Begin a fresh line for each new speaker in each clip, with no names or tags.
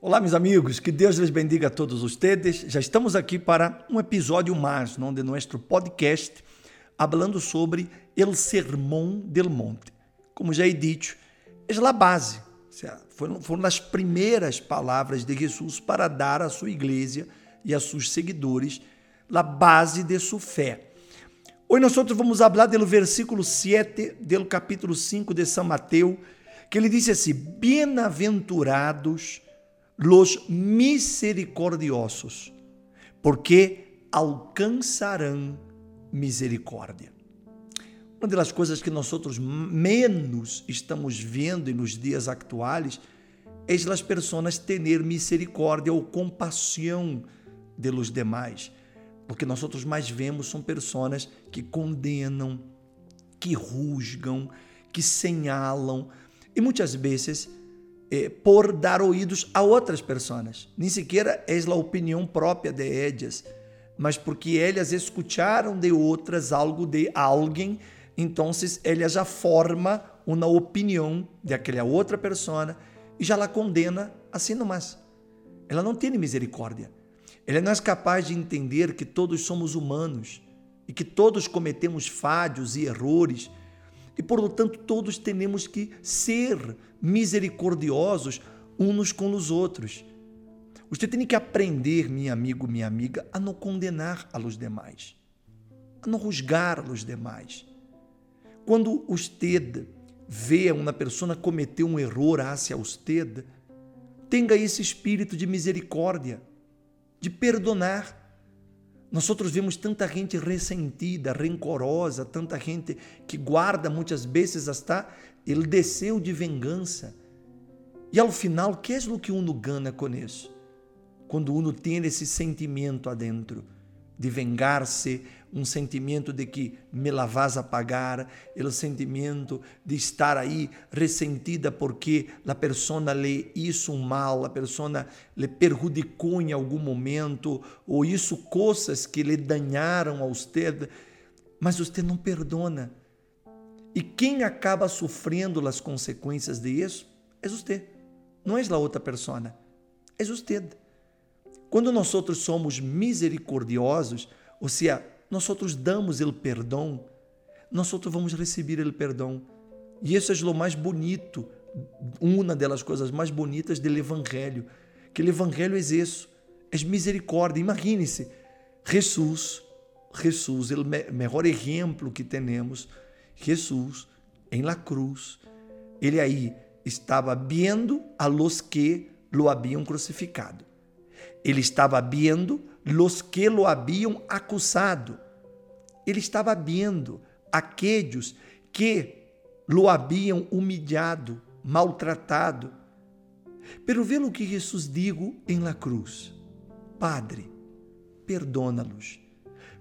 Olá, meus amigos, que Deus les bendiga a todos ustedes. Já estamos aqui para um episódio mais não, de nosso podcast, falando sobre o Sermão del Monte. Como já he dicho, é a base, foram, foram as primeiras palavras de Jesus para dar à sua igreja e a seus seguidores a base de sua fé. Hoje nós vamos falar do versículo 7 do capítulo 5 de São Mateus, que ele diz assim: Bem-aventurados los misericordiosos, porque alcançarão misericórdia. Uma das coisas que nós outros menos estamos vendo nos dias atuais é as pessoas ter misericórdia ou compaixão de los demais. Porque nós outros mais vemos são pessoas que condenam, que rusgam, que señalam e muitas vezes eh, por dar ouvidos a outras pessoas. Nem sequer é a opinião própria de elas, mas porque elas escutaram de outras algo de alguém, então elas já forma uma opinião de aquela outra pessoa e já la condena assim nomás. Ela não tem misericórdia. Ela não é capaz de entender que todos somos humanos e que todos cometemos falhos e erros e, portanto, todos temos que ser misericordiosos uns com os outros. Você tem que aprender, meu amigo, minha amiga, a não condenar a los demais, a não rusgar a los demais. Quando você vê uma pessoa cometer um erro hacia você, tenha esse espírito de misericórdia, de perdonar nós outros vemos tanta gente ressentida, rencorosa, tanta gente que guarda muitas vezes até ele desceu de vingança. E ao final, que é o que uno ganha com isso? Quando uno tem esse sentimento adentro de vengar-se, um sentimento de que me la vas a pagar, o sentimento de estar aí ressentida porque a pessoa lhe hizo um mal, a pessoa lhe perjudicou em algum momento, ou isso coisas que lhe danharam a você, mas você não perdona. E quem acaba sofrendo as consequências de isso é você, não é a outra pessoa, é você. Quando nós somos misericordiosos, ou seja, nós damos o perdão, nós vamos receber o perdão. E isso é o mais bonito, uma das coisas mais bonitas do Evangelho, que o Evangelho é isso, é misericórdia. Imagine-se, Jesus, Jesus, o melhor exemplo que temos, Jesus em la cruz, ele aí estava vendo a los que lo haviam crucificado. Ele estava vendo los que lo haviam acusado. Ele estava vendo aqueles que lo haviam humilhado, maltratado. Pero vê o que Jesus digo em la cruz: Padre, perdona-los,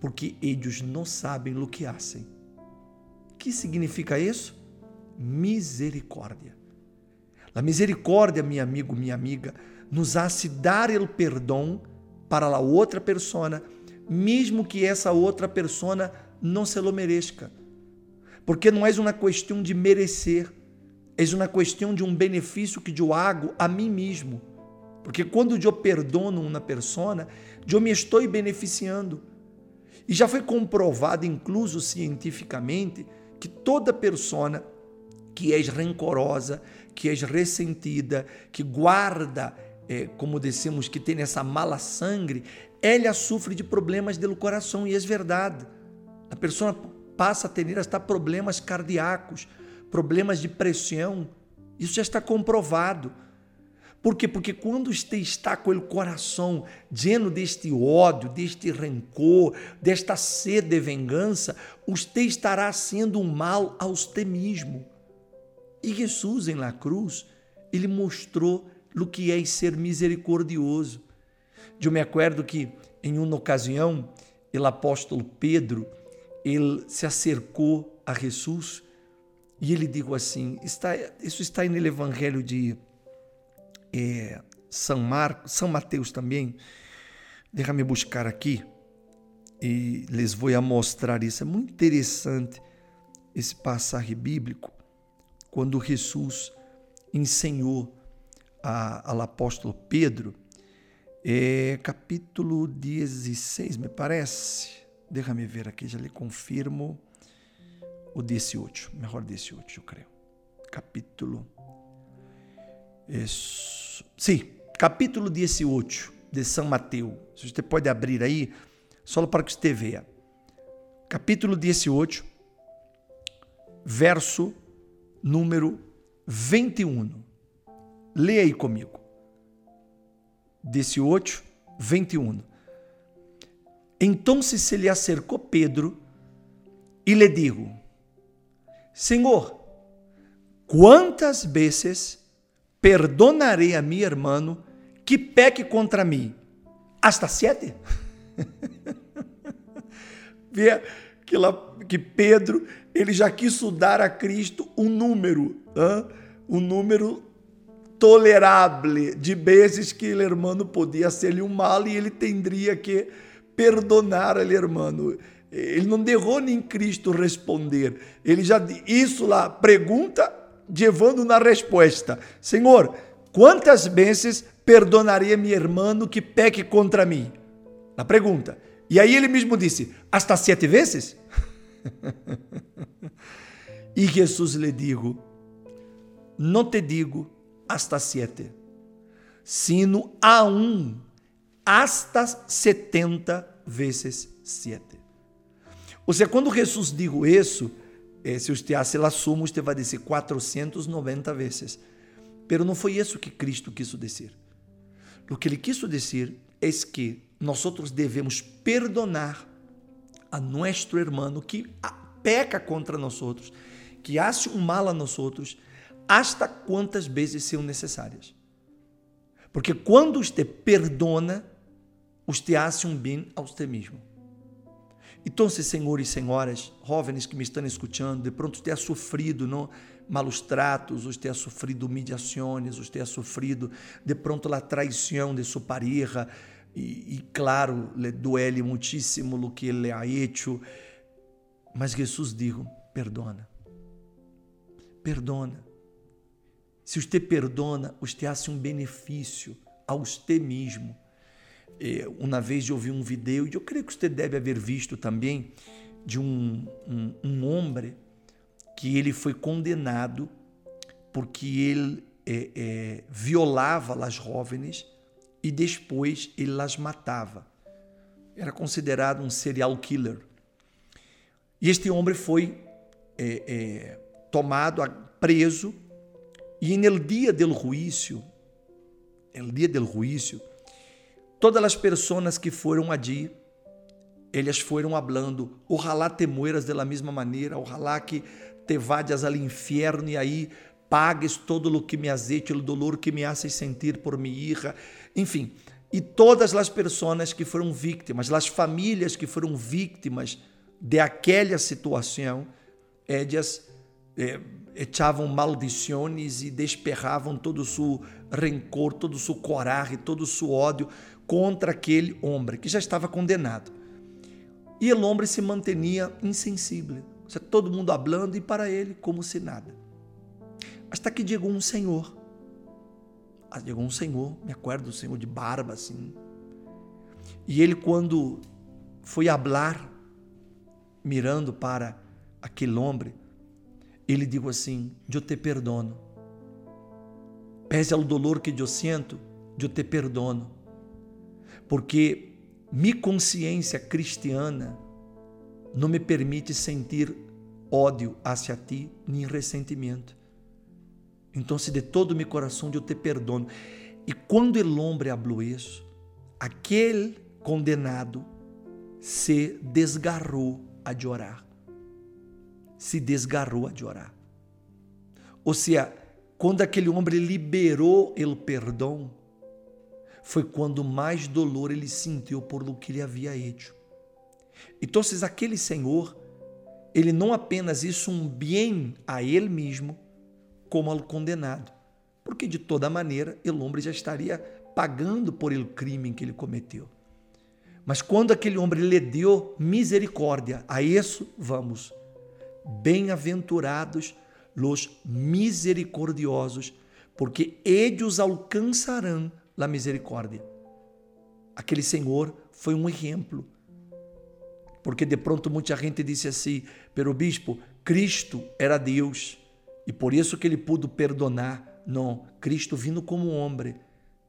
porque eles não sabem o que fazem. Que significa isso? Misericórdia. A misericórdia, meu amigo, minha amiga, nos hace dar o perdão para a outra pessoa, mesmo que essa outra pessoa não se lo mereça. Porque não é uma questão de merecer, é uma questão de um benefício que eu hago a mim mesmo. Porque quando eu perdono uma pessoa, eu me estou beneficiando. E já foi comprovado, incluso cientificamente, que toda pessoa que é rancorosa, que é ressentida, que guarda é, como dissemos, que tem essa mala sangue, ela sofre de problemas do coração, e é verdade. A pessoa passa a ter até problemas cardíacos, problemas de pressão. Isso já está comprovado. Por quê? Porque quando você está com o coração lleno deste ódio, deste rancor, desta sede de vingança, você estará sendo um mal a você mesmo. E Jesus, em la cruz, ele mostrou o que é ser misericordioso. Eu me acordo que em uma ocasião, o apóstolo Pedro, ele se acercou a Jesus e ele disse assim, está, isso está no Evangelho de é, São Marcos, São Mateus também, deixa-me buscar aqui e les vou mostrar isso. É muito interessante esse passagem bíblico, quando Jesus ensinou ao apóstolo Pedro, é, capítulo 16, me parece. Deixa-me ver aqui, já lhe confirmo o 18, melhor 18, eu creio. Capítulo. Isso. Sim, capítulo 18 de São Mateus. Se você pode abrir aí, só para que você veja. Capítulo 18, verso número 21. Leia aí comigo. 18, 21. Então se lhe acercou Pedro e lhe digo: Senhor, quantas vezes perdonarei a meu irmão que peque contra mim? Hasta sete? Vê que, lá, que Pedro ele já quis dar a Cristo um número, hein? um número tolerável de vezes que o irmão podia ser-lhe um mal e ele teria que perdonar o irmão. Ele não derrou nem Cristo responder. Ele já isso lá pergunta, levando na resposta. Senhor, quantas vezes perdonaria meu irmão que peque contra mim? Na pergunta. E aí ele mesmo disse: hasta sete vezes? e Jesus lhe digo: Não te digo hasta sete, sino a um hasta setenta vezes sete. Ou seja, quando Jesus digo isso, eh, se você hace la suma, você vai dizer 490 vezes. Pero não foi isso que Cristo quis dizer. O que ele quis dizer é que nós devemos perdonar a nosso irmão que peca contra nós que hace um mal a nós hasta quantas vezes são necessárias. Porque quando você perdona, você hace um bem a você mesmo. Então, senhores e senhoras, jovens que me estão escutando, de pronto você ha sofrido não? malos tratos, você ha sofrido humilhações, você ha sofrido de pronto a traição de sua pareja, e, e claro, le duele muitíssimo o que ele ha hecho, mas Jesus dijo, perdona, perdona. Se você perdona, você hace um benefício a você mesmo. É, uma vez eu vi um vídeo, e eu creio que você deve haver visto também, de um, um, um homem que ele foi condenado porque ele é, é, violava as jovens e depois ele as matava. Era considerado um serial killer. E este homem foi é, tomado, preso e no dia del juízo, el dia del juízo, todas as pessoas que foram allí, elas foram hablando, ojalá te mueras de la mesma maneira, ojalá que te vayas al inferno e aí pagues todo o que me azeite, o dolor que me haces sentir por minha hija, enfim, e todas as pessoas que foram vítimas, as famílias que foram vítimas de aquela situação, elas eh, echavam maldições e desperravam todo o seu rancor, todo o seu coragem, todo o seu ódio contra aquele homem que já estava condenado. E o homem se mantinha insensível, todo mundo hablando e para ele como se nada. Até que chegou um senhor. Ah, chegou um senhor, me acordo, um senhor de barba assim. E ele, quando foi hablar, mirando para aquele homem, ele digo assim: Eu te perdono. Pese ao dolor que eu sinto, eu te perdono. Porque minha consciência cristiana não me permite sentir ódio hacia ti, nem ressentimento. Então, se de todo meu coração eu te perdono. E quando o homem falou isso, aquele condenado se desgarrou a chorar se desgarrou de orar. Ou seja, quando aquele homem liberou o perdão, foi quando mais dolor ele sentiu por o que ele havia feito. Então, aquele Senhor, ele não apenas hizo um bem a ele mesmo, como ao condenado, porque de toda maneira o homem já estaria pagando por el crime que ele cometeu. Mas quando aquele homem lhe deu misericórdia, a isso vamos Bem-aventurados os misericordiosos, porque eles alcançarão a misericórdia. Aquele Senhor foi um exemplo. Porque de pronto muita gente disse assim, pero bispo, Cristo era Deus e por isso que ele pôde perdonar. Não, Cristo vindo como homem,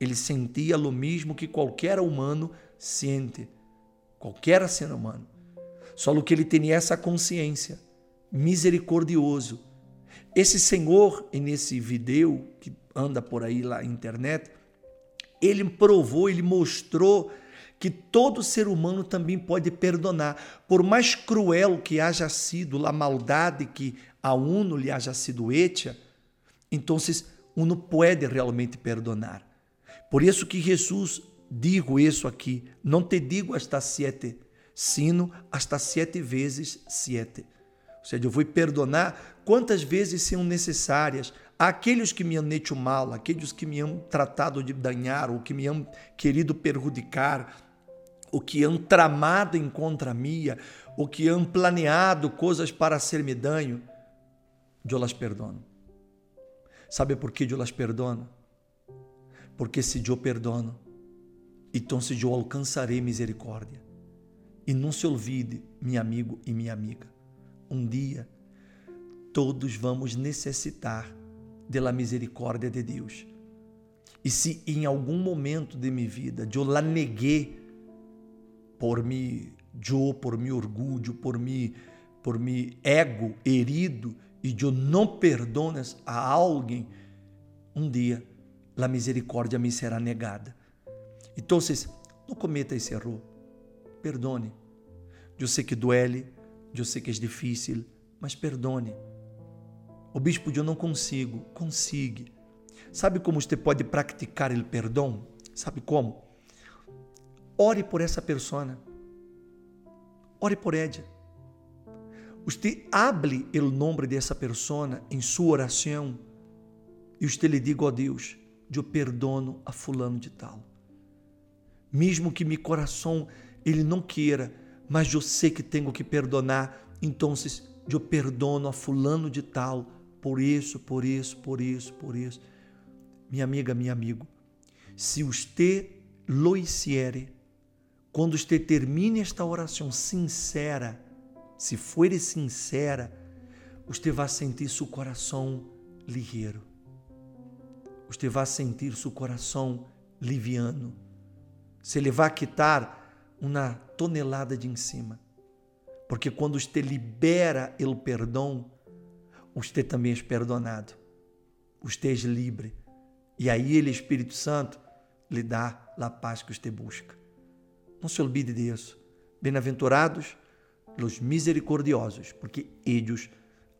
ele sentia o mesmo que qualquer humano sente, qualquer ser humano. Só que ele tinha essa consciência, misericordioso. Esse Senhor, nesse vídeo que anda por aí lá na internet, ele provou, ele mostrou que todo ser humano também pode perdonar, por mais cruel que haja sido a maldade que a uno lhe haja sido hecha, então uno pode realmente perdonar. Por isso que Jesus digo isso aqui, não te digo hasta sete, sino hasta sete vezes sete. Ou seja, eu vou perdonar quantas vezes são necessárias aqueles que me han hecho mal, aqueles que me han tratado de danhar, ou que me han querido perjudicar, o que han tramado em contra minha, o que han planeado coisas para ser-me danho, eu las perdono. Sabe por que eu las perdono? Porque se eu perdono, então se eu alcançarei misericórdia. E não se olvide, meu amigo e minha amiga, um dia todos vamos necessitar da misericórdia de Deus. E se em algum momento de minha vida eu la neguei por mi eu, por mi orgulho, por mi, por mi ego herido e eu não perdones a alguém, um dia a misericórdia me será negada. Então, não cometa esse erro. Perdone. Eu sei que duele, eu sei que é difícil, mas perdone. O bispo, eu não consigo. Consiga. Sabe como você pode praticar o perdão? Sabe como? Ore por essa pessoa. Ore por ela. Você hable o nome dessa pessoa em sua oração e você lhe diga, ó oh Deus, eu perdono a fulano de tal. Mesmo que meu coração ele não queira, mas eu sei que tenho que perdonar, então eu perdono a fulano de tal por isso, por isso, por isso, por isso. Minha amiga, meu amigo, se você lo hiciere, quando você termine esta oração sincera, se for sincera, você vai sentir seu coração ligeiro. Você vai sentir seu coração liviano. Se ele vai quitar uma tonelada de em cima. Porque quando você libera o perdão, você também é perdonado. Você é livre. E aí ele, Espírito Santo, lhe dá a paz que você busca. Não se olvide disso. Bem-aventurados os misericordiosos, porque eles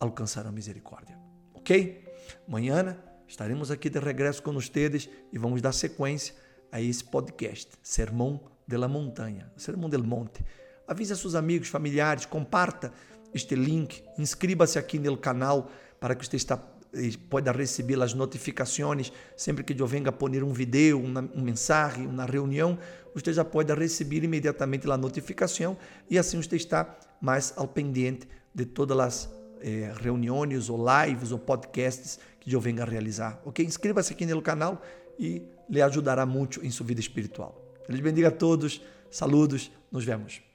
alcançarão misericórdia. Ok? Amanhã estaremos aqui de regresso com vocês e vamos dar sequência a esse podcast, Sermão de la Montanha, Sermão del Monte. Avise a seus amigos, familiares, comparta este link, inscreva-se aqui no canal para que você está pode receber as notificações sempre que eu venga pôr um vídeo, um mensagem, uma reunião, você já pode receber imediatamente a notificação e assim você está mais ao pendente de todas as eh, reuniões ou lives ou podcasts que eu venga a realizar. Ok? Inscreva-se aqui no canal e lhe ajudará muito em sua vida espiritual. Deus bendiga a todos, saludos, nos vemos.